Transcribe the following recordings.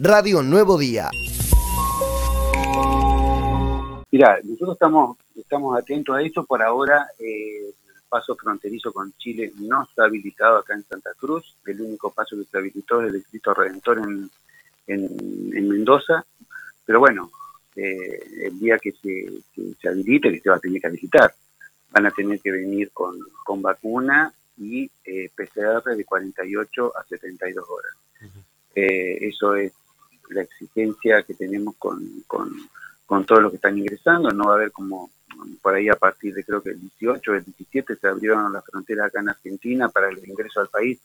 Radio Nuevo Día. Mira, nosotros estamos, estamos atentos a eso. Por ahora, eh, el paso fronterizo con Chile no está habilitado acá en Santa Cruz. El único paso que se habilitó es el Distrito Redentor en, en, Mendoza. Pero bueno, eh, el día que se, que se habilite, que se va a tener que habilitar, van a tener que venir con, con vacuna y eh, PCR de 48 a 72 horas. Eh, eso es la exigencia que tenemos con, con, con todos los que están ingresando. No va a haber como por ahí a partir de creo que el 18 o el 17 se abrieron las fronteras acá en Argentina para el ingreso al país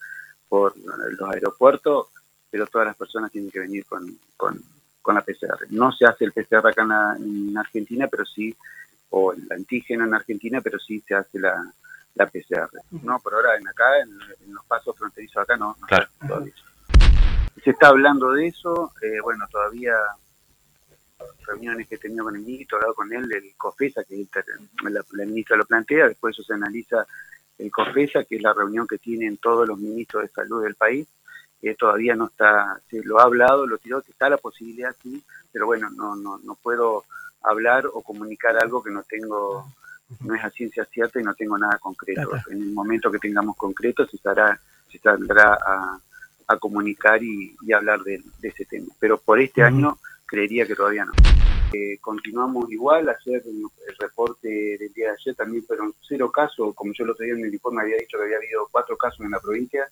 por los aeropuertos, pero todas las personas tienen que venir con, con, con la PCR. No se hace el PCR acá en, Argentina, pero sí, o el antígeno en Argentina, pero sí se hace la, la PCR. No, por ahora en acá, en, los pasos fronterizos acá no, no todavía. Se está hablando de eso, eh, bueno, todavía reuniones que he tenido con el ministro, hablado con él, el COFESA, que la, la ministra lo plantea, después eso se analiza el COFESA, que es la reunión que tienen todos los ministros de salud del país, que todavía no está, se lo ha hablado, lo tiró, que está la posibilidad, sí, pero bueno, no, no, no puedo hablar o comunicar algo que no tengo, no es a ciencia cierta y no tengo nada concreto. En el momento que tengamos concreto se, estará, se saldrá a, a comunicar y, hablar de, ese tema. Pero por este año creería que todavía no. Eh, continuamos igual, ayer el reporte del día de ayer también fueron cero casos, como yo lo tenía en el informe había dicho que había habido cuatro casos en la provincia,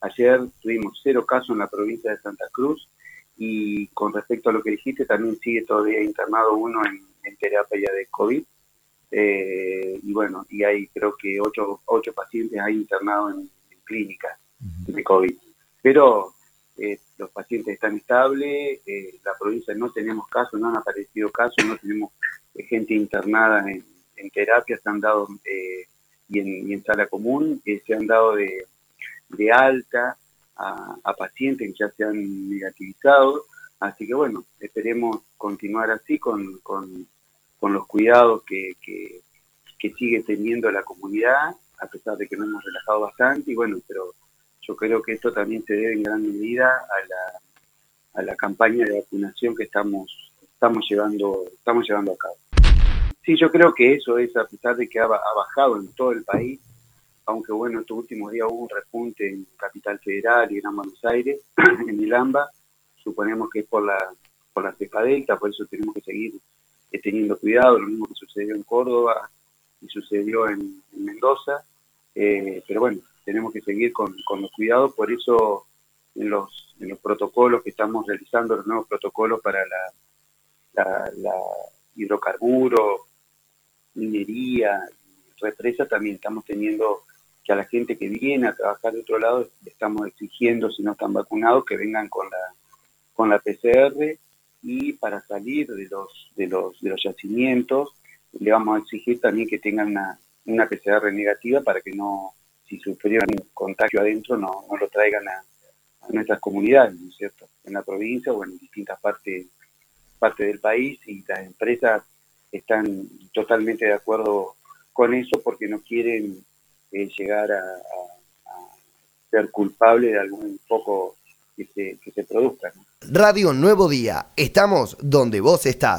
ayer tuvimos cero casos en la provincia de Santa Cruz y con respecto a lo que dijiste también sigue todavía internado uno en, terapia de COVID eh, y bueno, y hay creo que ocho, ocho pacientes hay internados en, en clínicas de COVID. Pero eh, los pacientes están estables, eh, la provincia no tenemos casos, no han aparecido casos, no tenemos eh, gente internada en, terapia, se han dado y en, sala común, se han dado de, alta a, pacientes que ya se han negativizado, así que bueno, esperemos continuar así con, los cuidados que, que sigue teniendo la comunidad, a pesar de que nos hemos relajado bastante, y bueno, pero yo creo que esto también se debe en gran medida a la, a la campaña de vacunación que estamos, estamos, llevando, estamos llevando a cabo. Sí, yo creo que eso es, a pesar de que ha, bajado en todo el país, aunque bueno, estos últimos días hubo un repunte en Capital Federal y en Buenos Aires, en el AMBA, suponemos que es por la, por la cepa delta, por eso tenemos que seguir eh, teniendo cuidado, lo mismo que sucedió en Córdoba y sucedió en, Mendoza, eh, pero bueno, tenemos que seguir con, los cuidados, por eso en los, en los protocolos que estamos realizando, los nuevos protocolos para la, la, hidrocarburo, minería, represa, también estamos teniendo que a la gente que viene a trabajar de otro lado, estamos exigiendo, si no están vacunados, que vengan con la, con la PCR y para salir de los, de los, de los yacimientos, le vamos a exigir también que tengan una, una PCR negativa para que no, si sufrieron contagio adentro, no, no lo traigan a, nuestras comunidades, ¿no es cierto? En la provincia o en distintas partes, partes del país y las empresas están totalmente de acuerdo con eso porque no quieren eh, llegar a, ser culpables de algún poco que se produzca. Radio Nuevo Día, estamos donde vos estás.